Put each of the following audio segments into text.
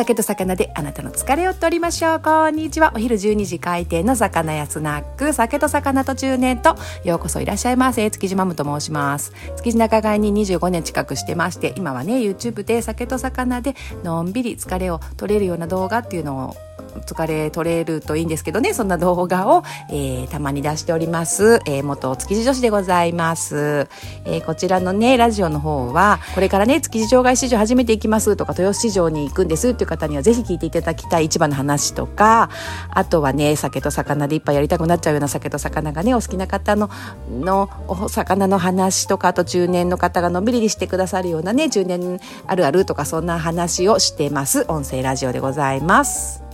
酒と魚であなたの疲れを取りましょう。こんにちは。お昼12時開店の魚やスナック、酒と魚と中年と、ようこそいらっしゃいませ。築地マムと申します。築地仲買に25年近くしてまして、今はね、YouTube で酒と魚でのんびり疲れを取れるような動画っていうのを疲れ取れるといいんですけどね、そんな動画を、えー、たまに出しております、えー、元築地女子でございます、えー、こちらのね、ラジオの方は、これからね、築地場外市場始めていきますとか、豊洲市場に行くんですっていう方にはぜひ聞いていただきたい市場の話とか、あとはね、酒と魚でいっぱいやりたくなっちゃうような酒と魚がね、お好きな方の、の、お魚の話とか、あと中年の方がのんびりしてくださるようなね、中年あるあるとか、そんな話をしてます。音声ラジオでございます。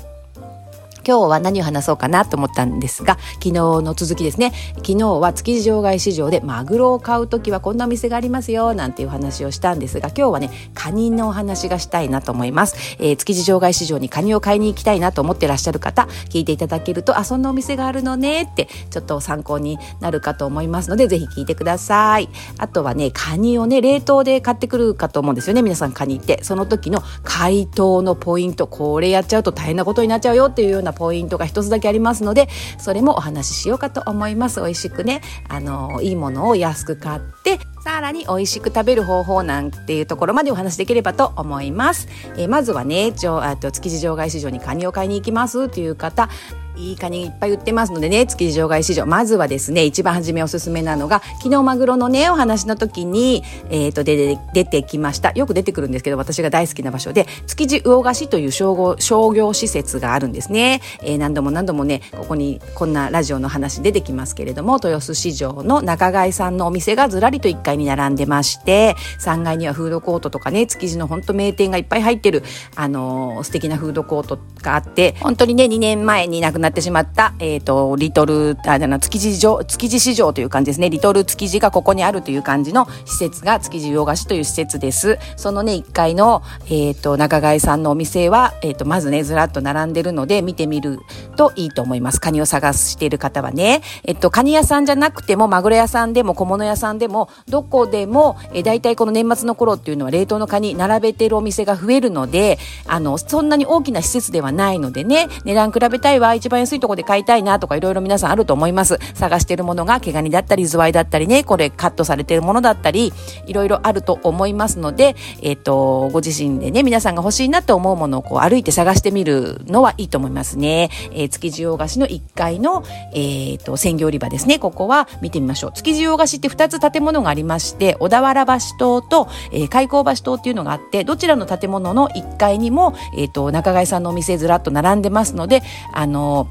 今日は何を話そうかなと思ったんですが、昨日の続きですね。昨日は築地場外市場でマグロを買うときはこんなお店がありますよ、なんていう話をしたんですが、今日はね、カニのお話がしたいなと思います。えー、築地場外市場にカニを買いに行きたいなと思ってらっしゃる方、聞いていただけると、あ、そんなお店があるのねって、ちょっと参考になるかと思いますので、ぜひ聞いてください。あとはね、カニをね、冷凍で買ってくるかと思うんですよね。皆さんカニって。その時の解凍のポイント、これやっちゃうと大変なことになっちゃうよっていうようなポイントが一つだけありますのでそれもお話ししようかと思います。美味しくね。あのいいものを安く買ってさらに美味しく食べる方法なんていうところまでお話しできればと思います。えー、まずはね、ちょあと築地場外市場にカニを買いに行きますという方、いいカニいっぱい売ってますのでね、築地場外市場。まずはですね、一番初めおすすめなのが、昨日マグロのね、お話の時に、えっ、ー、と、で、出てきました。よく出てくるんですけど、私が大好きな場所で、築地魚河岸という商商業施設があるんですね。えー、何度も何度もね、ここにこんなラジオの話出てきますけれども、豊洲市場の仲買さんのお店がずらりと1階に並んでまして、3階にはフードコートとかね、築地の本当名店がいっぱい入ってる、あのー、素敵なフードコートがあって、本当にね、2年前に亡くななってしまった、えっ、ー、と、リトル、あ、じゃな、築地場、築地市場という感じですね。リトル築地がここにあるという感じの施設が築地洋菓子という施設です。そのね、1階の、えっ、ー、と、中貝さんのお店は、えっ、ー、と、まずね、ずらっと並んでるので、見てみるといいと思います。カニを探している方はね。えっと、カニ屋さんじゃなくても、マグロ屋さんでも、小物屋さんでも、どこでも、えー、大体この年末の頃っていうのは冷凍のカニ並べてるお店が増えるので、あの、そんなに大きな施設ではないのでね、値段比べたいわ、一番安いとこで買いたいなとかいろいろ皆さんあると思います。探してるものが毛ガニだったり、ズワイだったりね、これカットされてるものだったり、いろいろあると思いますので、えっ、ー、と、ご自身でね、皆さんが欲しいなと思うものをこう歩いて探してみるのはいいと思いますね。えー、築地洋菓子の1階の、えっ、ー、と、鮮魚売り場ですね。ここは見てみましょう。築地洋菓子って2つ建物がありまして、小田原橋島と、えー、開港橋島っていうのがあって、どちらの建物の1階にも、えっ、と、中貝さんのお店ずらっと並んでますので、あの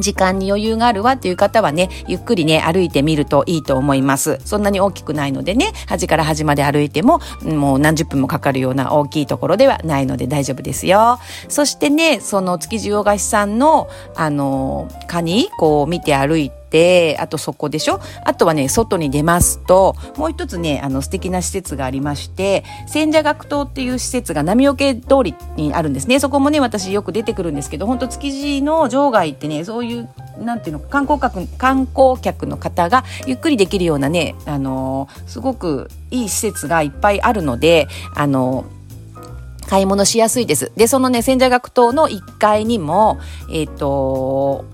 時間に余裕があるわっていう方はね、ゆっくりね、歩いてみるといいと思います。そんなに大きくないのでね、端から端まで歩いても、もう何十分もかかるような大きいところではないので大丈夫ですよ。そしてね、その築地洋菓子さんの、あの、カニ、こう見て歩いて、て、あとそこでしょ？あとはね、外に出ますと、もう一つね、あの素敵な施設がありまして、千社学島っていう施設が波桶通りにあるんですね。そこもね、私よく出てくるんですけど、本当築地の場外ってね、そういうなんていうの観光客観光客の方がゆっくりできるようなね、あのー、すごくいい施設がいっぱいあるので、あのー買い物しやすいです。で、そのね、千社学島の1階にも、えっ、ー、と、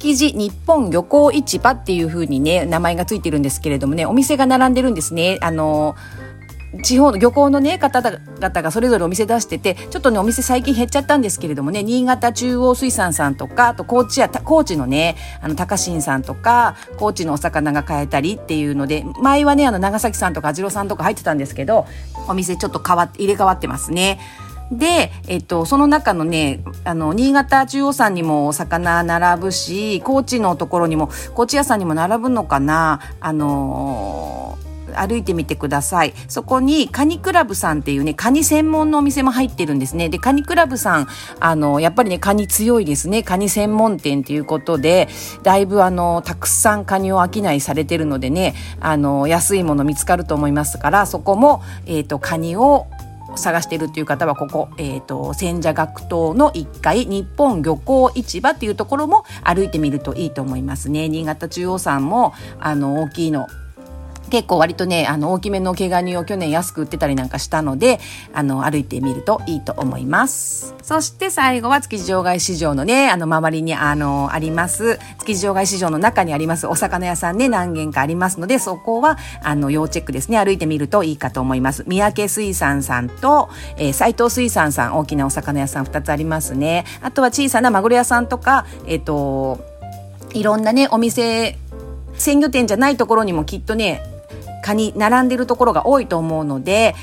築地日本漁港市場っていう風にね、名前がついてるんですけれどもね、お店が並んでるんですね。あの地方の漁港のね、方々がそれぞれお店出してて、ちょっとね、お店最近減っちゃったんですけれどもね、新潟中央水産さんとか、あと高知や、高知のね、あの、高新さんとか、高知のお魚が買えたりっていうので、前はね、あの、長崎さんとか網代さんとか入ってたんですけど、お店ちょっと変わって、入れ替わってますね。で、えっと、その中のね、あの、新潟中央山にもお魚並ぶし、高知のところにも、高知屋さんにも並ぶのかな、あのー歩いてみてください。そこにカニクラブさんっていうね、カニ専門のお店も入ってるんですね。で、カニクラブさん、あの、やっぱりね、カニ強いですね。カニ専門店っていうことで、だいぶあの、たくさんカニを商いされてるのでね、あの、安いもの見つかると思いますから、そこも、えっ、ー、と、カニを探しているっていう方はここ、えっ、ー、と、千社学島の1階、日本漁港市場っていうところも歩いてみるといいと思いますね。新潟中央さんも、あの、大きいの結構割とね、あの、大きめの毛ガニを去年安く売ってたりなんかしたので、あの、歩いてみるといいと思います。そして最後は築地場外市場のね、あの、周りに、あの、あります、築地場外市場の中にありますお魚屋さんね、何軒かありますので、そこは、あの、要チェックですね、歩いてみるといいかと思います。三宅水産さんと、えー、斉藤水産さん、大きなお魚屋さん2つありますね。あとは小さなマグロ屋さんとか、えっ、ー、と、いろんなね、お店、鮮魚店じゃないところにもきっとね、カニ並んでるところが多いと思うので、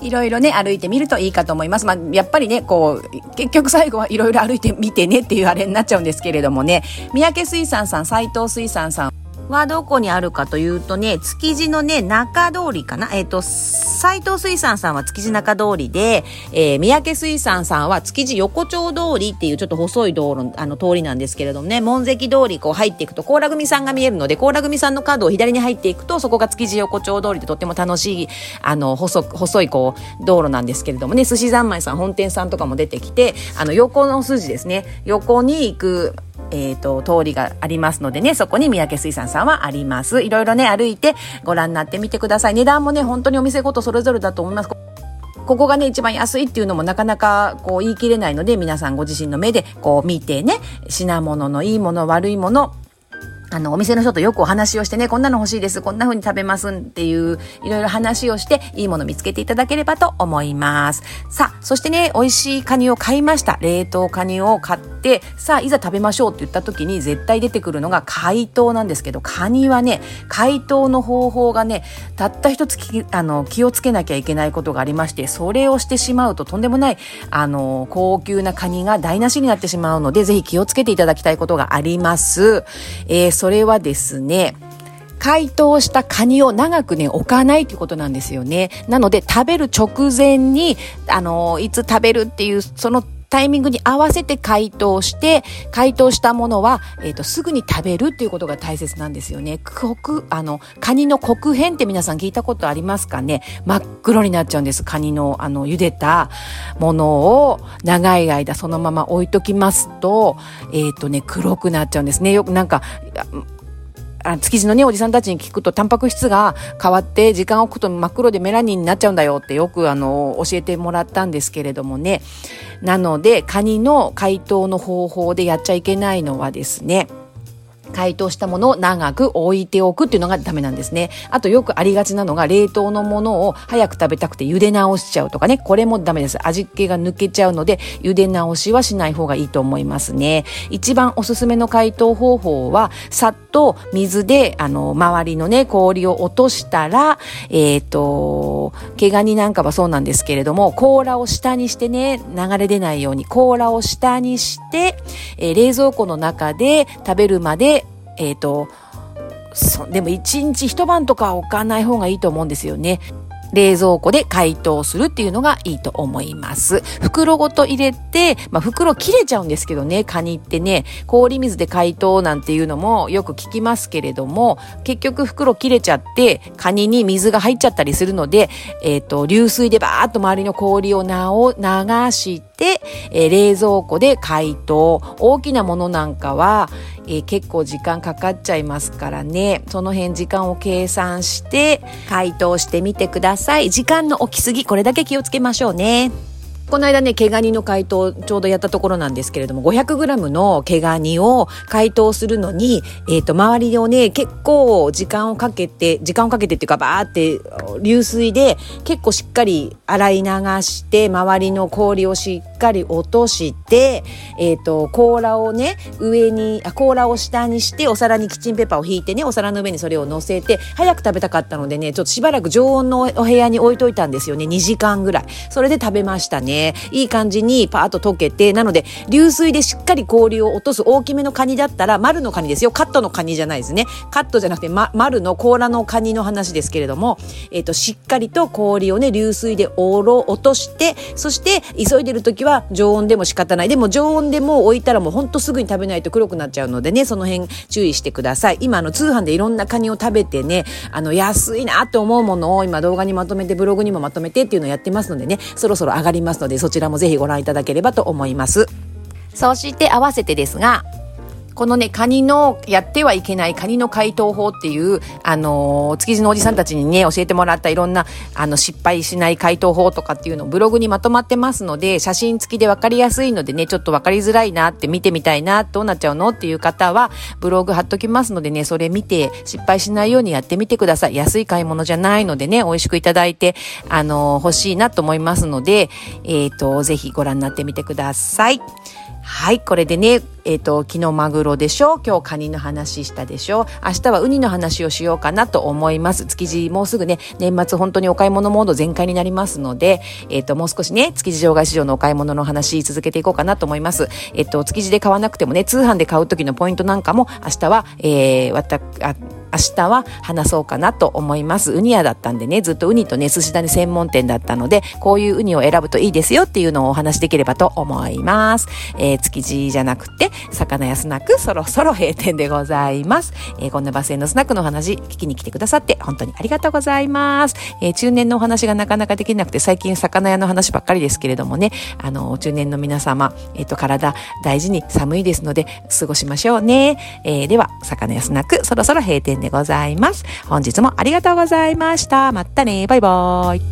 いろいろね、歩いてみるといいかと思います。まあ、やっぱりね、こう、結局最後はいろいろ歩いてみてねっていうあれになっちゃうんですけれどもね、三宅水産さん、斎藤水産さん、はどこにあるかというとね、築地のね、中通りかな。えっ、ー、と、斎藤水産さんは築地中通りで、えー、三宅水産さんは築地横丁通りっていうちょっと細い道路、あの通りなんですけれどもね、門関通りこう入っていくと、甲羅組さんが見えるので、甲羅組さんの角を左に入っていくと、そこが築地横丁通りでとっても楽しい、あの、細、細いこう、道路なんですけれどもね、寿司三昧さん本店さんとかも出てきて、あの、横の筋ですね、横に行く、えっ、ー、と、通りがありますのでね、そこに三宅水産さんはあります。いろいろね、歩いてご覧になってみてください。値段もね、本当にお店ごとそれぞれだと思います。ここがね、一番安いっていうのもなかなかこう言い切れないので、皆さんご自身の目でこう見てね、品物のいいもの、悪いもの、あの、お店の人とよくお話をしてね、こんなの欲しいです、こんな風に食べますっていう、いろいろ話をして、いいもの見つけていただければと思います。さあ、そしてね、美味しいカニを買いました。冷凍カニを買って、さあ、いざ食べましょうって言った時に絶対出てくるのが解凍なんですけど、カニはね、解凍の方法がね、たった一つきあの気をつけなきゃいけないことがありまして、それをしてしまうととんでもない、あの、高級なカニが台無しになってしまうので、ぜひ気をつけていただきたいことがあります。えーそれはですね、解凍したカニを長くね、置かないっていうことなんですよね。なので、食べる直前に、あの、いつ食べるっていう、そのタイミングに合わせて解凍して、解凍したものは、えっ、ー、と、すぐに食べるっていうことが大切なんですよね。黒、あの、カニの黒変って皆さん聞いたことありますかね？真っ黒になっちゃうんです。カニの、あの、茹でたものを長い間そのまま置いときますと、えっ、ー、とね、黒くなっちゃうんですね。よくなんか、あ築地のね、おじさんたちに聞くと、タンパク質が変わって、時間を置くと真っ黒でメラニンになっちゃうんだよってよくあの、教えてもらったんですけれどもね。なので、カニの解凍の方法でやっちゃいけないのはですね、解凍したものを長く置いておくっていうのがダメなんですね。あとよくありがちなのが冷凍のものを早く食べたくて茹で直しちゃうとかね。これもダメです。味気が抜けちゃうので茹で直しはしない方がいいと思いますね。一番おすすめの解凍方法はさっと水であの周りのね氷を落としたらえっ、ー、と毛ガニなんかはそうなんですけれども甲羅を下にしてね流れ出ないように甲羅を下にして、えー、冷蔵庫の中で食べるまでえっ、ー、と、そでも一日一晩とか置かない方がいいと思うんですよね。冷蔵庫で解凍するっていうのがいいと思います。袋ごと入れて、まあ、袋切れちゃうんですけどね、カニってね、氷水で解凍なんていうのもよく聞きますけれども、結局袋切れちゃって、カニに水が入っちゃったりするので、えっ、ー、と、流水でバーっと周りの氷を流して、えー、冷蔵庫で解凍。大きなものなんかは、えー、結構時間かかっちゃいますからね。その辺時間を計算して解凍してみてください。時間の置きすぎ、これだけ気をつけましょうね。この間ね、毛ガニの解凍ちょうどやったところなんですけれども、500g の毛ガニを解凍するのに、えっ、ー、と、周りをね、結構時間をかけて、時間をかけてっていうか、バーって流水で結構しっかり洗い流して、周りの氷をしっかり落として、えっ、ー、と、甲羅をね、上に、あ、甲羅を下にして、お皿にキッチンペーパーを引いてね、お皿の上にそれを乗せて、早く食べたかったのでね、ちょっとしばらく常温のお部屋に置いといたんですよね、2時間ぐらい。それで食べましたね。いい感じにパーッと溶けて、なので、流水でしっかり氷を落とす大きめのカニだったら、丸のカニですよ。カットのカニじゃないですね。カットじゃなくて、ま、丸の甲羅のカニの話ですけれども、えっ、ー、と、しっかりと氷をね、流水でおろ、落として、そして、急いでる時は常温でも仕方ない。でも常温でも置いたらもうほんとすぐに食べないと黒くなっちゃうのでね、その辺注意してください。今、あの、通販でいろんなカニを食べてね、あの、安いなと思うものを今動画にまとめて、ブログにもまとめてっていうのをやってますのでね、そろそろ上がりますので、そちらもぜひご覧いただければと思います。そして合わせてですが、このね、カニのやってはいけないカニの解凍法っていう、あのー、築地のおじさんたちにね、教えてもらったいろんな、あの、失敗しない解凍法とかっていうのをブログにまとまってますので、写真付きでわかりやすいのでね、ちょっとわかりづらいなって見てみたいな、どうなっちゃうのっていう方は、ブログ貼っときますのでね、それ見て失敗しないようにやってみてください。安い買い物じゃないのでね、美味しくいただいて、あのー、欲しいなと思いますので、えっ、ー、と、ぜひご覧になってみてください。はい、これでね、えっ、ー、と、昨日マグロでしょう今日カニの話したでしょう明日はウニの話をしようかなと思います。築地もうすぐね、年末本当にお買い物モード全開になりますので、えっ、ー、と、もう少しね、築地場外市場のお買い物の話続けていこうかなと思います。えっ、ー、と、築地で買わなくてもね、通販で買う時のポイントなんかも明日は、えー、わた、あ、明日は話そうかなと思います。ウニ屋だったんでね、ずっとウニとね、寿司種専門店だったので、こういうウニを選ぶといいですよっていうのをお話しできればと思います。えー、築地じゃなくて、魚屋スナック、そろそろ閉店でございます。えー、こんなバスへのスナックのお話、聞きに来てくださって本当にありがとうございます。えー、中年のお話がなかなかできなくて、最近魚屋の話ばっかりですけれどもね、あの、中年の皆様、えっ、と、体大事に寒いですので、過ごしましょうね。え、では、魚屋スナック、そろそろ閉店ででございます。本日もありがとうございました。またね。バイバーイ。